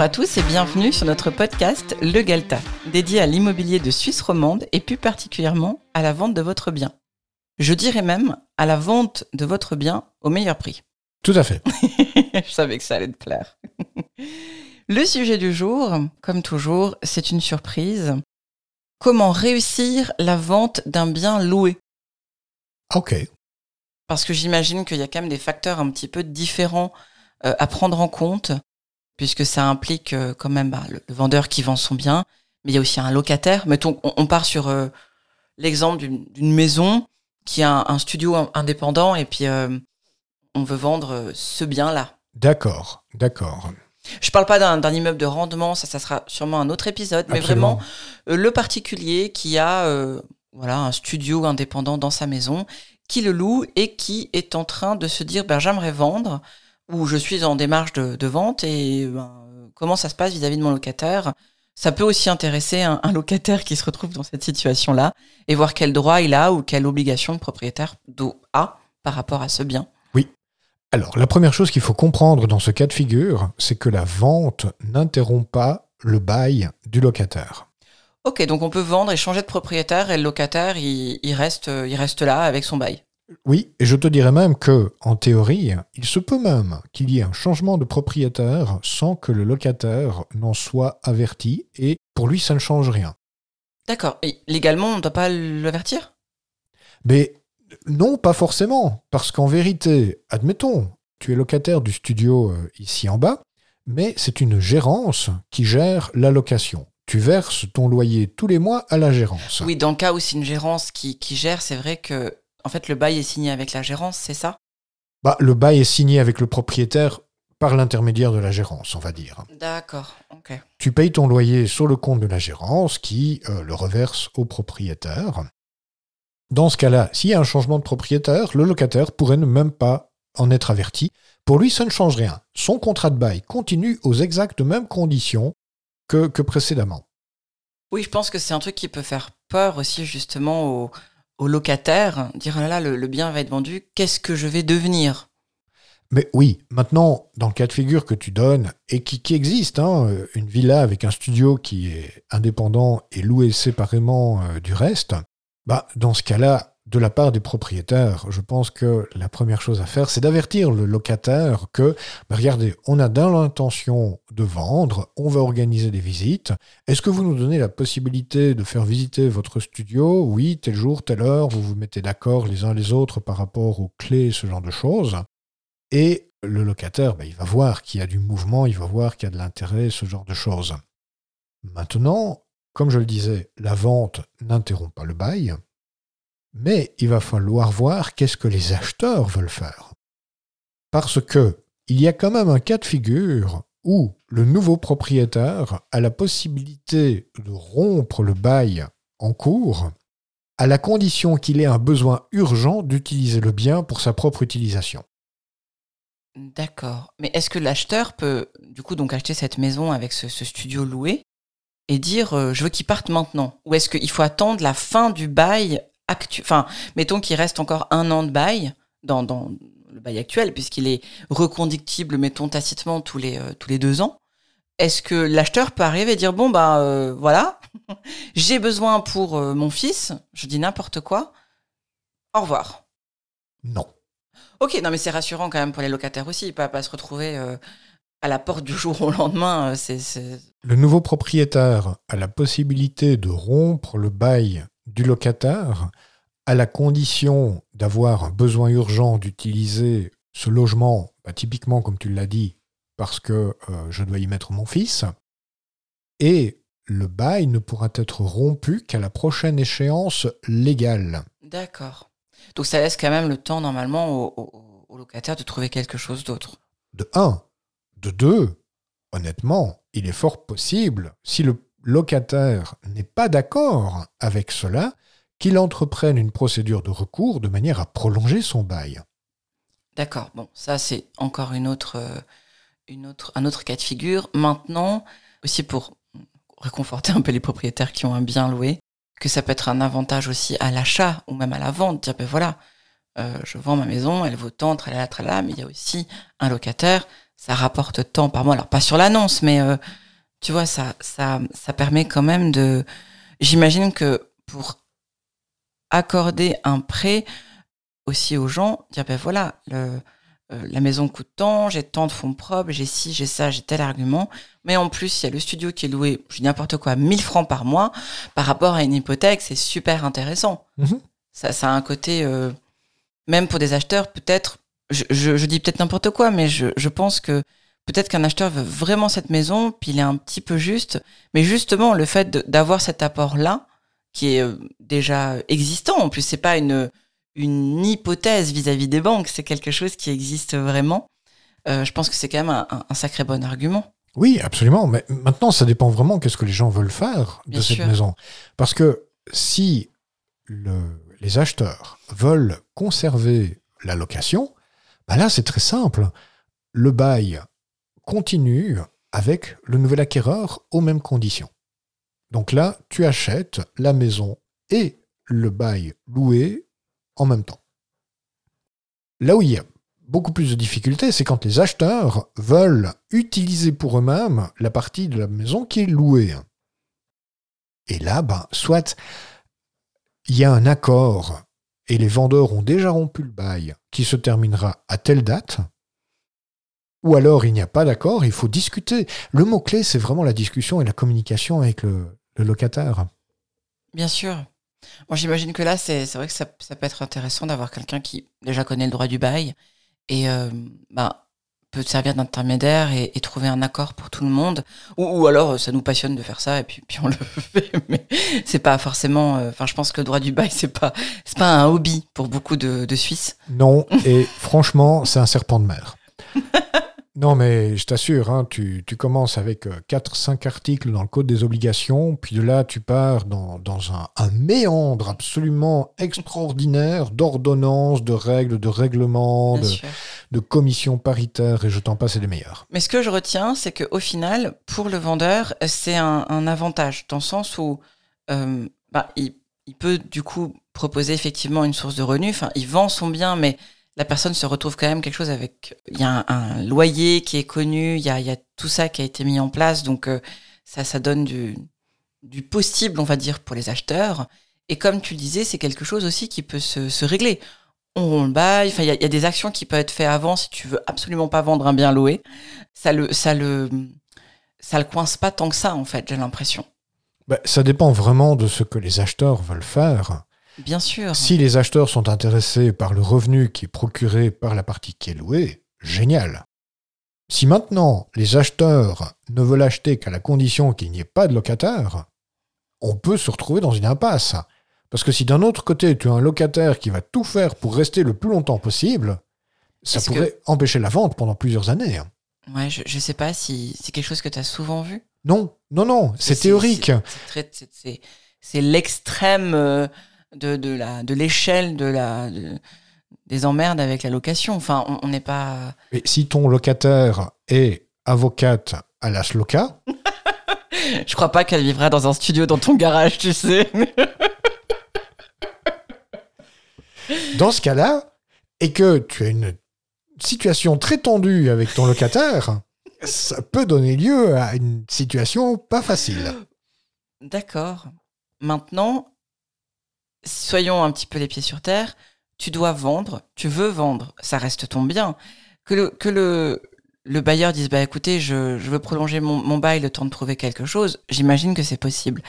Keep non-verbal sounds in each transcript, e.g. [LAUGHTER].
Bonjour à tous et bienvenue sur notre podcast Le Galta, dédié à l'immobilier de Suisse romande et plus particulièrement à la vente de votre bien. Je dirais même à la vente de votre bien au meilleur prix. [LAUGHS] Tout à fait. Je savais que ça allait te plaire. [LAUGHS] Le sujet du jour, comme toujours, c'est une surprise. Comment réussir la vente d'un bien loué? Ok. Parce que j'imagine qu'il y a quand même des facteurs un petit peu différents euh, à prendre en compte, puisque ça implique euh, quand même bah, le, vendeur qui vend son bien, mais il y a aussi un locataire. Mettons, on, part sur euh, l'exemple d'une maison qui a un, studio indépendant et puis on veut vendre ce bien-là. D'accord, d'accord. Je parle pas d'un immeuble de rendement, ça, ça sera sûrement un autre épisode, mais vraiment le particulier qui a voilà un studio indépendant dans sa maison, qui le loue et qui est en train de se dire ben, j'aimerais vendre ou je suis en démarche de, vente et ben, comment ça se passe vis-à-vis de mon locataire. Ça peut aussi intéresser un, locataire qui se retrouve dans cette situation-là et voir quel droit il a ou quelle obligation le propriétaire a par rapport à ce bien. Oui. Alors, la première chose qu'il faut comprendre dans ce cas de figure, c'est que la vente n'interrompt pas le bail du locataire. Ok, donc on peut vendre et changer de propriétaire et le locataire, il, reste, il reste là avec son bail. Oui, et je te dirais même que, en théorie, il se peut même qu'il y ait un changement de propriétaire sans que le locataire n'en soit averti, et pour lui, ça ne change rien. D'accord. Et légalement, on ne doit pas l'avertir? Mais non, pas forcément, parce qu'en vérité, admettons, tu es locataire du studio euh, ici en bas, mais c'est une gérance qui gère la location tu verses ton loyer tous les mois à la gérance. Oui, dans le cas où c'est une gérance qui, gère, c'est vrai que en fait le bail est signé avec la gérance, c'est ça? Bah, Le bail est signé avec le propriétaire par l'intermédiaire de la gérance, on va dire. D'accord, ok. Tu payes ton loyer sur le compte de la gérance qui euh, le reverse au propriétaire. Dans ce cas-là, s'il y a un changement de propriétaire, le locataire pourrait ne même pas en être averti. Pour lui, ça ne change rien. Son contrat de bail continue aux exactes mêmes conditions que, précédemment. Oui, je pense que c'est un truc qui peut faire peur aussi justement aux, locataires, dire oh là, le, bien va être vendu, qu'est-ce que je vais devenir? Mais oui, maintenant, dans le cas de figure que tu donnes, et qui, existe, hein, une villa avec un studio qui est indépendant et loué séparément euh, du reste, bah, dans ce cas-là, de la part des propriétaires, je pense que la première chose à faire, c'est d'avertir le locataire que, bah, regardez, on a dans l'intention de vendre, on va organiser des visites. Est-ce que vous nous donnez la possibilité de faire visiter votre studio? Oui, tel jour, telle heure, vous vous mettez d'accord les uns les autres par rapport aux clés, ce genre de choses. Et le locataire, bah, il va voir qu'il y a du mouvement, il va voir qu'il y a de l'intérêt, ce genre de choses. Maintenant, comme je le disais, la vente n'interrompt pas le bail. Mais il va falloir voir qu'est-ce que les acheteurs veulent faire. Parce que il y a quand même un cas de figure où le nouveau propriétaire a la possibilité de rompre le bail en cours à la condition qu'il ait un besoin urgent d'utiliser le bien pour sa propre utilisation. D'accord. Mais est-ce que l'acheteur peut du coup donc acheter cette maison avec ce, studio loué et dire euh, je veux qu'il parte maintenant Ou est-ce qu'il faut attendre la fin du bail enfin, mettons qu'il reste encore un an de bail dans, le bail actuel, puisqu'il est reconductible, mettons tacitement tous les, euh, tous les deux ans. Est-ce que l'acheteur peut arriver et dire bon bah euh, voilà, [LAUGHS] j'ai besoin pour euh, mon fils, je dis n'importe quoi, au revoir. Non. Ok, non mais c'est rassurant quand même pour les locataires aussi, pas pas se retrouver à la porte du jour au lendemain. c'est Le nouveau propriétaire a la possibilité de rompre le bail du locataire à la condition d'avoir un besoin urgent d'utiliser ce logement, bah, typiquement comme tu l'as dit, parce que euh, je dois y mettre mon fils, et le bail ne pourra être rompu qu'à la prochaine échéance légale. D'accord. Donc ça laisse quand même le temps normalement au, au locataire de trouver quelque chose d'autre. De un. De deux, honnêtement, il est fort possible, si le locataire n'est pas d'accord avec cela, qu'il entreprenne une procédure de recours de manière à prolonger son bail. D'accord, bon, ça c'est encore une autre, euh, une autre, un autre cas de figure. Maintenant, aussi pour réconforter un peu les propriétaires qui ont un bien loué, que ça peut être un avantage aussi à l'achat ou même à la vente, dire ben voilà, euh, je vends ma maison, elle vaut tant, tralala, tralala, mais il y a aussi un locataire, ça rapporte tant par mois. Alors pas sur l'annonce, mais euh, tu vois, ça, ça, ça permet quand même de. J'imagine que pour accorder un prêt aussi aux gens, dire ben voilà, le, euh, la maison coûte tant, j'ai tant de fonds propres, j'ai ci, j'ai ça, j'ai tel argument. Mais en plus, il y a le studio qui est loué, je dis n'importe quoi, 1000 francs par mois. Par rapport à une hypothèque, c'est super intéressant. Mhm. Ça, ça a un côté, euh, même pour des acheteurs, peut-être, je, je, je dis peut-être n'importe quoi, mais je, je pense que peut-être qu'un acheteur veut vraiment cette maison, puis il est un petit peu juste. Mais justement, le fait d'avoir cet apport-là, qui est euh, déjà existant, en plus, c'est pas une, une hypothèse vis-à-vis des banques, c'est quelque chose qui existe vraiment. Euh, je pense que c'est quand même un, un- un sacré bon argument. Oui, absolument. Mais maintenant, ça dépend vraiment qu'est-ce que les gens veulent faire de Bien cette sûr. maison. Parce que si le- les acheteurs veulent conserver la location, bah là, c'est très simple. Le bail continue avec le nouvel acquéreur aux mêmes conditions. Donc là, tu achètes la maison et le bail loué en même temps. Là où il y a beaucoup plus de difficultés, c'est quand les acheteurs veulent utiliser pour eux-mêmes la partie de la maison qui est louée. Et là, ben, soit il y a un accord et les vendeurs ont déjà rompu le bail qui se terminera à telle date, ou alors il n'y a pas d'accord, il faut discuter. Le mot-clé, c'est vraiment la discussion et la communication avec le, le locataire. Bien sûr. Moi, j'imagine que là, c'est vrai que ça, ça peut être intéressant d'avoir quelqu'un qui déjà connaît le droit du bail et euh, ben, peut servir d'intermédiaire et, et trouver un accord pour tout le monde. Ou, ou alors, ça nous passionne de faire ça et puis, puis on [LAUGHS] le fait. Mais c'est pas forcément. euh, Enfin, je pense que le droit du bail, c'est pas, pas un hobby pour beaucoup de, de Suisses. Non, et franchement, c'est un serpent de mer. [LAUGHS] Non, mais je t'assure, hein, tu, tu commences avec 4-5 articles dans le Code des obligations, puis de là, tu pars dans, dans un, un méandre absolument extraordinaire d'ordonnances, de règles, de règlements, de, commissions paritaires, et je t'en passe et des meilleurs. Mais ce que je retiens, c'est qu'au final, pour le vendeur, c'est un, un avantage, dans le sens où euh, bah, il, il peut du coup proposer effectivement une source de revenus. Enfin, il vend son bien, mais la personne se retrouve quand même quelque chose avec. Il y a un, loyer qui est connu, il y a, tout ça qui a été mis en place, donc euh, ça, ça donne du, possible, on va dire, pour les acheteurs. Et comme tu le disais, c'est quelque chose aussi qui peut se, régler. On le bail, enfin, il y, a- des actions qui peuvent être faites avant si tu veux absolument pas vendre un bien loué. Ça le, ça le, ça le coince pas tant que ça, en fait, j'ai l'impression. Ben, ça dépend vraiment de ce que les acheteurs veulent faire. Bien sûr. Si les acheteurs sont intéressés par le revenu qui est procuré par la partie qui est louée, génial. Si maintenant les acheteurs ne veulent acheter qu'à la condition qu'il n'y ait pas de locataire, on peut se retrouver dans une impasse. Parce que si d'un autre côté tu as un locataire qui va tout faire pour rester le plus longtemps possible, ça que- pourrait empêcher la vente pendant plusieurs années. hein. Ouais, je, je sais pas si c'est quelque chose que tu as souvent vu. Non, non, non, c'est théorique. c'est l'extrême euh, de, de la de l'échelle de la de- des emmerdes avec la location. Enfin, on n'est pas. Et si ton locataire est avocate à la SLOCA, [LAUGHS] Je crois pas qu'elle vivra dans un studio dans ton garage, tu sais. [LAUGHS] Dans ce cas-là, et que tu as une situation très tendue avec ton locataire, ça peut donner lieu à une situation pas facile. D'accord. Maintenant, soyons un petit peu les pieds sur terre. Tu dois vendre, tu veux vendre, ça reste ton bien. Que le, que le, le bailleur dise bah écoutez, je, je veux prolonger mon, mon bail le temps de trouver quelque chose, j'imagine que c'est possible.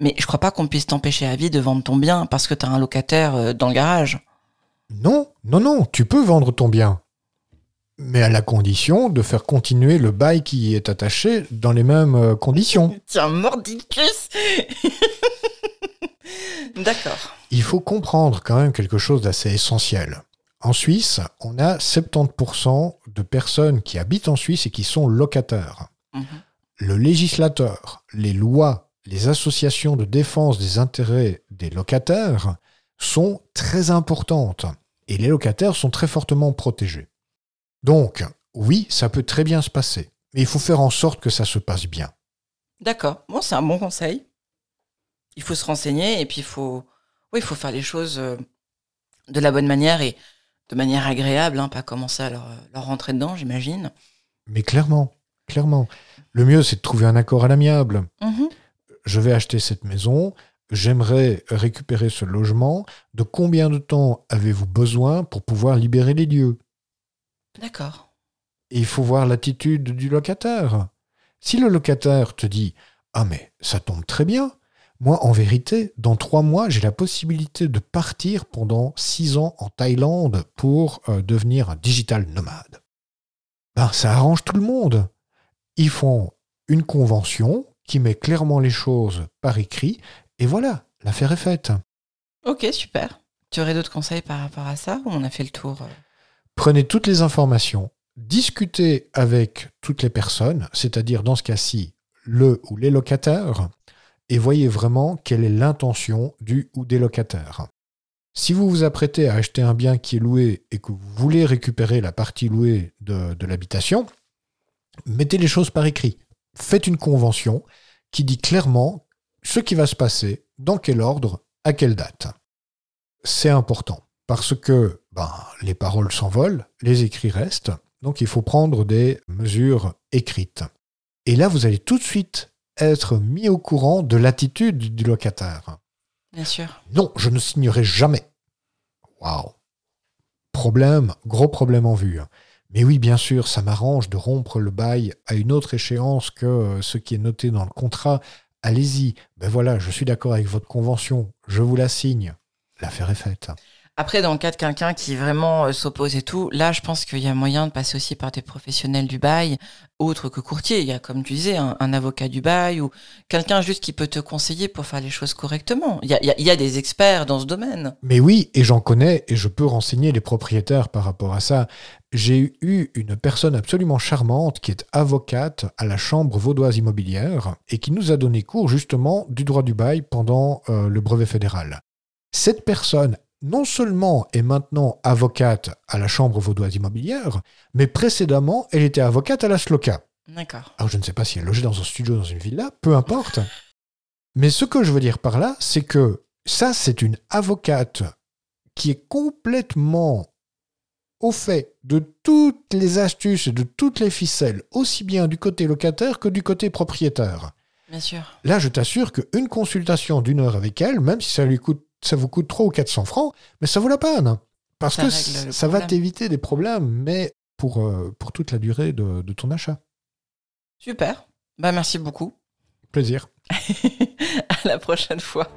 Mais je crois pas qu'on puisse t'empêcher à vie de vendre ton bien parce que tu as un locataire euh, dans le garage. Non, non, non, tu peux vendre ton bien. Mais à la condition de faire continuer le bail qui y est attaché dans les mêmes euh, conditions. [LAUGHS] Tiens, mordicus [LAUGHS] D'accord. Il faut comprendre quand même quelque chose d'assez essentiel. En Suisse, on a 70% de personnes qui habitent en Suisse et qui sont locataires. Mhm. le législateur, les lois, les associations de défense des intérêts des locataires sont très importantes et les locataires sont très fortement protégés. Donc, oui, ça peut très bien se passer, mais il faut faire en sorte que ça se passe bien. D'accord. Bon, c'est un bon conseil. Il faut se renseigner et puis il faut, oui, il faut faire les choses euh, de la bonne manière et de manière agréable, hein, pas commencer à leur, leur rentrer dedans, j'imagine. Mais clairement, clairement. Le mieux, c'est de trouver un accord à l'amiable. Mhm. Je vais acheter cette maison, j'aimerais récupérer ce logement. De combien de temps avez-vous besoin pour pouvoir libérer les lieux? D'accord. Et il faut voir l'attitude du locataire. Si le locataire te dit Ah, mais ça tombe très bien, moi, en vérité, dans trois mois, j'ai la possibilité de partir pendant six ans en Thaïlande pour euh, devenir un digital nomade. Ben, ça arrange tout le monde. Ils font une convention qui met clairement les choses par écrit, et voilà, l'affaire est faite. Ok, super. Tu aurais d'autres conseils par rapport à ça ou on a fait le tour euh Prenez toutes les informations, discutez avec toutes les personnes, c'est-à-dire dans ce cas-ci, le ou les locataires, et voyez vraiment quelle est l'intention du ou des locataires. Si vous vous apprêtez à acheter un bien qui est loué et que vous voulez récupérer la partie louée de, l'habitation, mettez les choses par écrit. Faites une convention qui dit clairement ce qui va se passer, dans quel ordre, à quelle date. C'est important parce que ben, les paroles s'envolent, les écrits restent, donc il faut prendre des mesures écrites. Et là, vous allez tout de suite être mis au courant de l'attitude du locataire. Bien sûr. Non, je ne signerai jamais. Waouh. Problème, gros problème en vue. Mais oui, bien sûr, ça m'arrange de rompre le bail à une autre échéance que euh, ce qui est noté dans le contrat. Allez-y. Ben voilà, je suis d'accord avec votre convention. Je vous la signe. L'affaire est faite. Après, dans le cas de quelqu'un qui vraiment euh, s'oppose et tout, là, je pense qu'il y a moyen de passer aussi par des professionnels du bail, autres que courtier. Il y a, comme tu disais, un, avocat du bail ou quelqu'un juste qui peut te conseiller pour faire les choses correctement. Il y a des experts dans ce domaine. Mais oui, et j'en connais, et je peux renseigner les propriétaires par rapport à ça. J'ai eu une personne absolument charmante qui est avocate à la Chambre vaudoise immobilière et qui nous a donné cours justement du droit du bail pendant euh, le brevet fédéral. Cette personne, non seulement est maintenant avocate à la Chambre vaudoise immobilière, mais précédemment, elle était avocate à la SLOCA. D'accord. Alors je ne sais pas si elle logeait dans un studio, dans une villa, peu importe. Mais ce que je veux dire par là, c'est que ça, c'est une avocate qui est complètement au fait de toutes les astuces et de toutes les ficelles, aussi bien du côté locataire que du côté propriétaire. Bien sûr. Là, je t'assure qu'une consultation d'une heure avec elle, même si ça, lui coûte, ça vous coûte 300 ou 400 francs, mais ça vaut la peine. Parce Ça que ça va t'éviter des problèmes, mais pour, euh, pour toute la durée de- de ton achat. Super. Bah, merci beaucoup. Plaisir. [LAUGHS] à la prochaine fois.